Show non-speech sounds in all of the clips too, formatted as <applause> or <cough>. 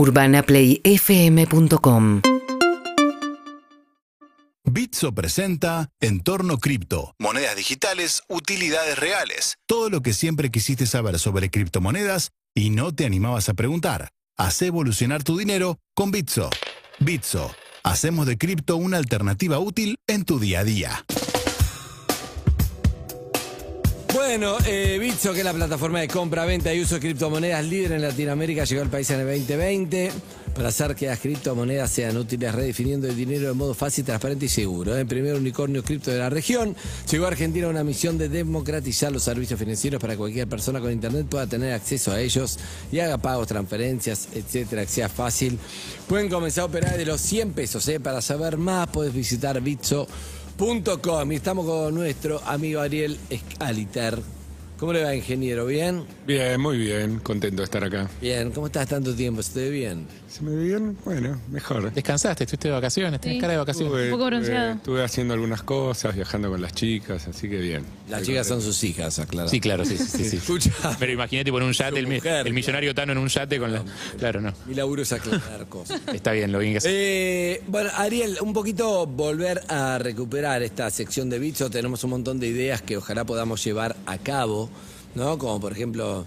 UrbanaPlayFM.com Bitso presenta Entorno Cripto, monedas digitales, utilidades reales, todo lo que siempre quisiste saber sobre criptomonedas y no te animabas a preguntar. Haz evolucionar tu dinero con Bitso. Bitso, hacemos de cripto una alternativa útil en tu día a día. Bueno, eh, Bitso, que es la plataforma de compra, venta y uso de criptomonedas líder en Latinoamérica, llegó al país en el 2020 para hacer que las criptomonedas sean útiles, redefiniendo el dinero de modo fácil, transparente y seguro. El primer unicornio cripto de la región llegó a Argentina una misión de democratizar los servicios financieros para que cualquier persona con internet pueda tener acceso a ellos y haga pagos, transferencias, etcétera, que sea fácil. Pueden comenzar a operar de los 100 pesos. ¿eh? Para saber más, puedes visitar bitso.com. Y estamos con nuestro amigo Ariel Escaliter. ¿Cómo le va, ingeniero? ¿Bien? Bien, muy bien, contento de estar acá. Bien, ¿cómo estás tanto tiempo? ¿Se te ve bien? ¿Se me ve bien? Bueno, mejor. Descansaste, estuviste de vacaciones, tenés Sí. cara de vacaciones. Estuve, Un poco bronceado. estuve- estuve haciendo algunas cosas, viajando con las chicas, así que bien. Las chicas son sus hijas, aclarado. Sí, claro, sí, sí, sí. sí. Escucha, Pero imagínate en un yate, el, mi- mujer. el millonario Tano en un yate con la... Claro, no. mi laburo es aclarar cosas. Está bien, lo bien que. Eh, bueno, Ariel, un poquito volver a recuperar esta sección de Bitso. Tenemos un montón de ideas que ojalá podamos llevar a cabo, ¿no? Como por ejemplo,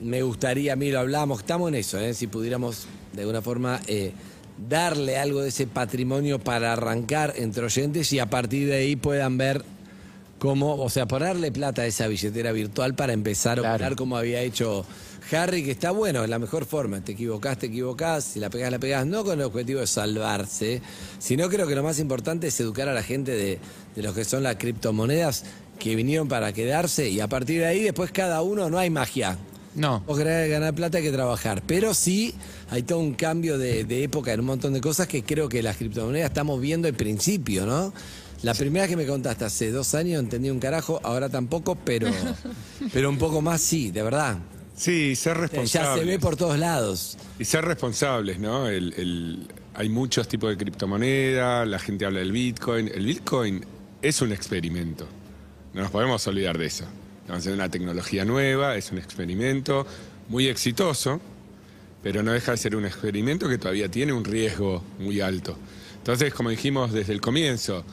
me gustaría, a mí lo hablamos, estamos en eso, ¿eh? Si pudiéramos de alguna forma eh, darle algo de ese patrimonio para arrancar entre oyentes y a partir de ahí puedan ver cómo, o sea, ponerle plata a esa billetera virtual para empezar a operar como había hecho Harry, que está bueno, es la mejor forma. Te equivocás, te equivocás, si la pegás, la pegás, no con el objetivo de salvarse, sino creo que lo más importante es educar a la gente de, de lo que son las criptomonedas que vinieron para quedarse y a partir de ahí después cada uno no hay magia. No. Vos querés ganar plata hay que trabajar, pero sí hay todo un cambio de, de época en un montón de cosas que creo que las criptomonedas estamos viendo al principio, ¿no? La primera que me contaste hace dos años entendí un carajo, ahora tampoco, pero, <laughs> pero un poco más sí, de verdad. Sí, ser Ya responsables. se ve por todos lados. Y ser responsables, ¿no? El, el- hay muchos tipos de criptomoneda, la gente habla del Bitcoin. El Bitcoin es un experimento. No nos podemos olvidar de eso. A hacer una tecnología nueva, es un experimento muy exitoso, pero no deja de ser un experimento que todavía tiene un riesgo muy alto. Entonces, como dijimos desde el comienzo,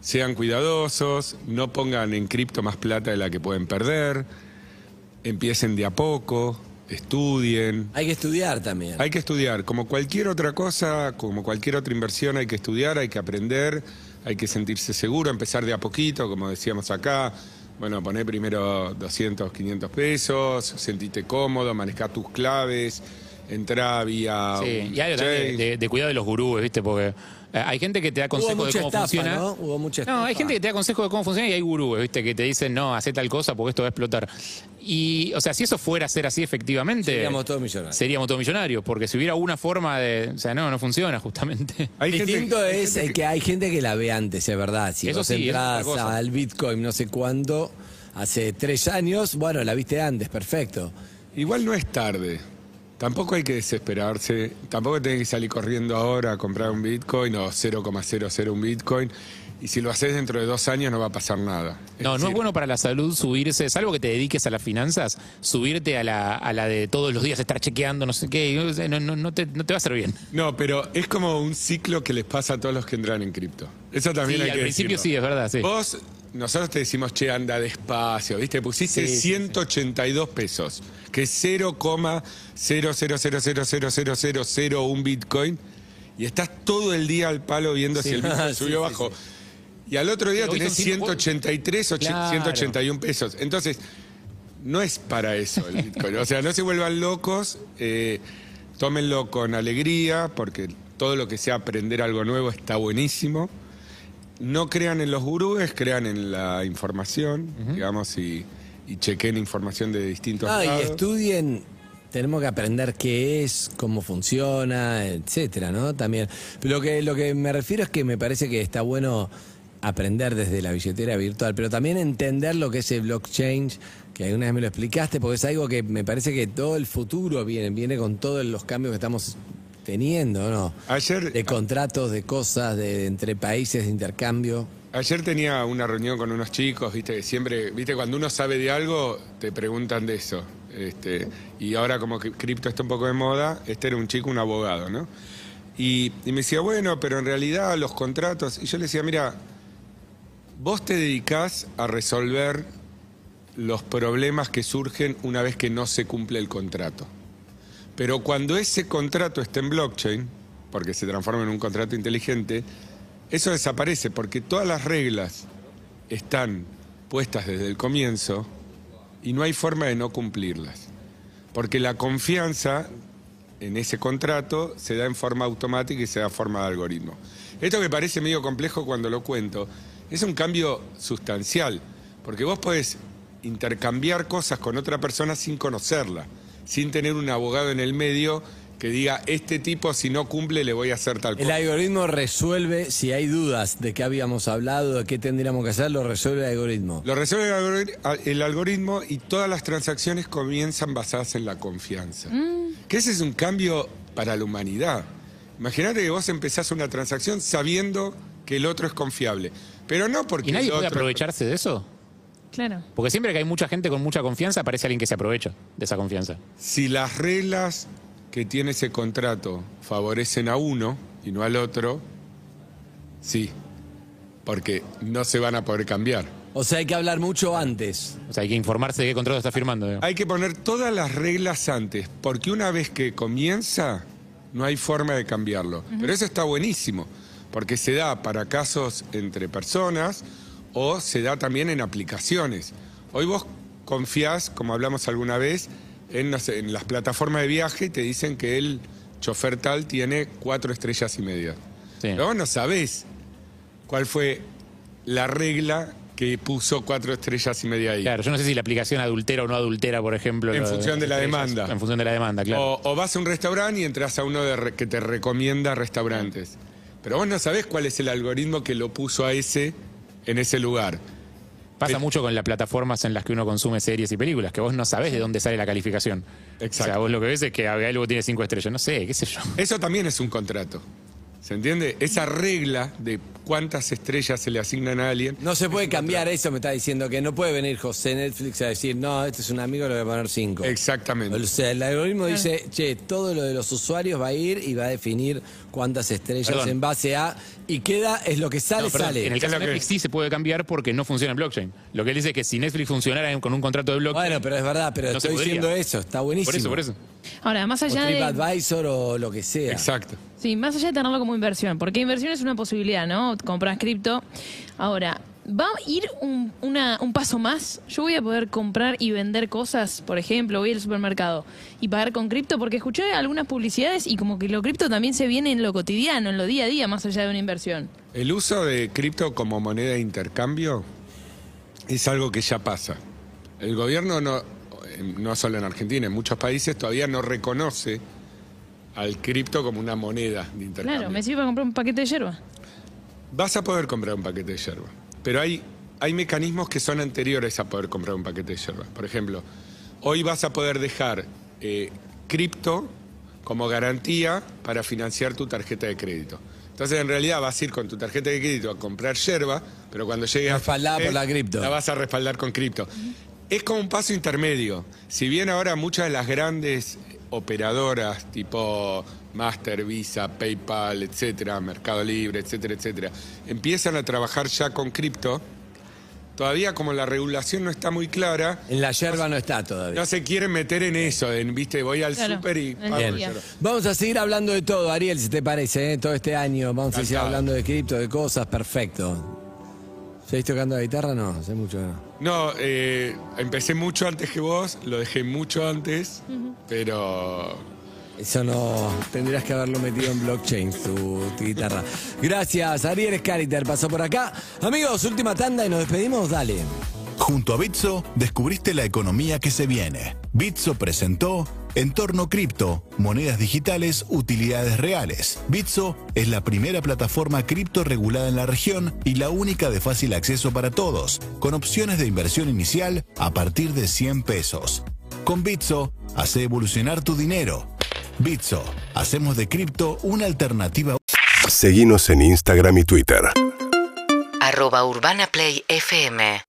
sean cuidadosos, no pongan en cripto más plata de la que pueden perder, empiecen de a poco, estudien. Hay que estudiar también. Hay que estudiar, como cualquier otra cosa, como cualquier otra inversión, hay que estudiar, hay que aprender, hay que sentirse seguro, empezar de a poquito, como decíamos acá. Bueno, poner primero 200, 500 pesos, sentite cómodo, manejar tus claves, entrar vía. Sí, un y algo también de, de cuidado de los gurúes, ¿viste? Porque hay gente que te da Hubo consejos de cómo estafa, funciona. ¿no? Hubo mucha No, hay gente que te da consejos de cómo funciona y hay gurúes, ¿viste? Que te dicen, no, haz tal cosa porque esto va a explotar. Y, o sea, si eso fuera a ser así efectivamente... Seríamos todos millonarios. Seríamos todos millonarios, porque si hubiera una forma de... O sea, no, no funciona justamente. Hay gente- Distinto hay es gente eh, que hay gente que la ve antes, es verdad. Si Eso vos sí, es entras al Bitcoin no sé cuándo, hace tres años, bueno, la viste antes, perfecto. Igual no es tarde. Tampoco hay que desesperarse. Tampoco tenés que salir corriendo ahora a comprar un Bitcoin o 0,00 un Bitcoin. Y si lo haces dentro de dos años no va a pasar nada. No, no es bueno para la salud subirse, salvo que te dediques a las finanzas, subirte a la, a la de todos los días estar chequeando, no sé qué, no, no, no te, no te va a hacer bien. No, pero es como un ciclo que les pasa a todos los que entran en cripto. Eso también Sí, hay al que principio decirlo. sí, es verdad, sí. Vos, nosotros te decimos, che, anda despacio, ¿viste? Pusiste Sí, sí, 182 pesos, que es 0,0000001 Bitcoin, y estás todo el día al palo viendo si el Bitcoin Sí, <laughs> subió o bajó. Y al otro día tenés son cinco- 183 o Claro. 181 pesos. Entonces, no es para eso el Bitcoin. O sea, no se vuelvan locos, eh, tómenlo con alegría, porque todo lo que sea aprender algo nuevo está buenísimo. No crean en los gurúes, crean en la información, digamos, y, y chequen información de distintos Ah, y estudien, tenemos que aprender qué es, cómo funciona, etcétera, ¿no? También. Lo que, lo que me refiero es que me parece que está bueno aprender desde la billetera virtual, pero también entender lo que es el blockchain, que alguna vez me lo explicaste, porque es algo que me parece que todo el futuro viene, viene con todos los cambios que estamos teniendo, ¿no? Ayer, De contratos, de cosas, de entre países, de intercambio. ayer tenía una reunión con unos chicos, viste, que siempre, viste, cuando uno sabe de algo, te preguntan de eso. Este, y ahora como que cripto está un poco de moda, este era un chico, un abogado, ¿no? Y, y me decía, bueno, pero en realidad los contratos... Y yo le decía, mira, vos te dedicás a resolver los problemas que surgen una vez que no se cumple el contrato. Pero cuando ese contrato esté en blockchain, porque se transforma en un contrato inteligente, eso desaparece porque todas las reglas están puestas desde el comienzo y no hay forma de no cumplirlas. Porque la confianza en ese contrato se da en forma automática y se da en forma de algoritmo. Esto que parece medio complejo cuando lo cuento, es un cambio sustancial, porque vos podés intercambiar cosas con otra persona sin conocerla, sin tener un abogado en el medio que diga, este tipo si no cumple le voy a hacer tal El cosa. algoritmo resuelve, si hay dudas de qué habíamos hablado, de qué tendríamos que hacer, lo resuelve el algoritmo. Lo resuelve el algori- el algoritmo y todas las transacciones comienzan basadas en la confianza. Que ese es un cambio para la humanidad. Imagínate que vos empezás una transacción sabiendo que el otro es confiable. Pero no porque ¿Y nadie el puede aprovecharse de eso? Claro. Porque siempre que hay mucha gente con mucha confianza, aparece alguien que se aprovecha de esa confianza. Si las reglas que tiene ese contrato favorecen a uno y no al otro, sí. Porque no se van a poder cambiar. O sea, hay que hablar mucho antes. O sea, hay que informarse de qué contrato está firmando. Hay que poner todas las reglas antes, porque una vez que comienza, no hay forma de cambiarlo. Pero eso está buenísimo, porque se da para casos entre personas o se da también en aplicaciones. Hoy vos confiás, como hablamos alguna vez, en, no sé, en las plataformas de viaje y te dicen que el chofer tal tiene cuatro estrellas y media. Sí. Pero vos no sabés cuál fue la regla que puso cuatro estrellas y media ahí. Claro, yo no sé si la aplicación adultera o no adultera, por ejemplo. En función de la demanda. En función de la demanda, claro. O, o vas a un restaurante y entras a uno de re- que te recomienda restaurantes. Pero vos no sabés cuál es el algoritmo que lo puso a ese en ese lugar. Pasa mucho con las plataformas en las que uno consume series y películas, que vos no sabés de dónde sale la calificación. Exacto. O sea, vos lo que ves es que algo tiene cinco estrellas. No sé, qué sé yo. Eso también es un contrato. ¿Se entiende? Esa regla de cuántas estrellas se le asignan a alguien. No se puede cambiar eso, me está diciendo que no puede venir José Netflix a decir, no, este es un amigo, le voy a poner cinco. Exactamente. O sea, el algoritmo dice, che, todo lo de los usuarios va a ir y va a definir cuántas estrellas Perdón. en base a. Y queda, es lo que sale, No, perdón, sale. En el caso de que- Netflix sí se puede cambiar porque no funciona en blockchain. Lo que él dice es que si Netflix funcionara con un contrato de blockchain. Bueno, pero es verdad, pero No estoy diciendo eso, está buenísimo. por eso, por eso. Ahora, más O allá de. TripAdvisor o lo que sea. Exacto. Sí, más allá de tenerlo como inversión, porque inversión es una posibilidad, ¿no? Compras cripto. Ahora, ¿va a ir un, una- un paso más? Yo voy a poder comprar y vender cosas, por ejemplo, voy al supermercado y pagar con cripto, porque escuché algunas publicidades y como que lo cripto también se viene en lo cotidiano, en lo día a día, más allá de una inversión. El uso de cripto como moneda de intercambio es algo que ya pasa. El gobierno no, no solo en Argentina, en muchos países todavía no reconoce al cripto como una moneda de intercambio. Claro, me sirve para comprar un paquete de yerba. Vas a poder comprar un paquete de yerba, pero hay, hay mecanismos que son anteriores a poder comprar un paquete de yerba. Por ejemplo, hoy vas a poder dejar eh, cripto como garantía para financiar tu tarjeta de crédito. Entonces, en realidad vas a ir con tu tarjeta de crédito a comprar yerba, pero cuando llegue a... Respaldada por la cripto. La vas a respaldar con cripto. Es como un paso intermedio. Si bien ahora muchas de las grandes operadoras tipo Master, Visa, PayPal, etcétera, Mercado Libre, etcétera, etcétera, empiezan a trabajar ya con cripto, todavía como la regulación no está muy clara, En la yerba no está todavía. no se quieren meter en eso, en, viste, voy al Claro, súper y pago. Vamos a seguir hablando de todo, Ariel, si te parece, ¿eh? todo este año. Vamos a seguir hablando de cripto, de cosas, perfecto. ¿Seguís tocando la guitarra? No, hace mucho que no. No, eh, empecé mucho antes que vos, lo dejé mucho antes, pero Eso no, tendrías que haberlo metido en blockchain, tu, tu guitarra. Gracias, Ariel Scariter pasó por acá. Amigos, última tanda y nos despedimos, dale. Junto a Bitso, descubriste la economía que se viene. Bitso presentó Entorno Cripto, monedas digitales, utilidades reales. Bitso es la primera plataforma cripto regulada en la región y la única de fácil acceso para todos, con opciones de inversión inicial a partir de 100 pesos. Con Bitso, hace evolucionar tu dinero. Bitso, hacemos de cripto una alternativa Seguimos en Instagram y Twitter. arroba Urbana Play FM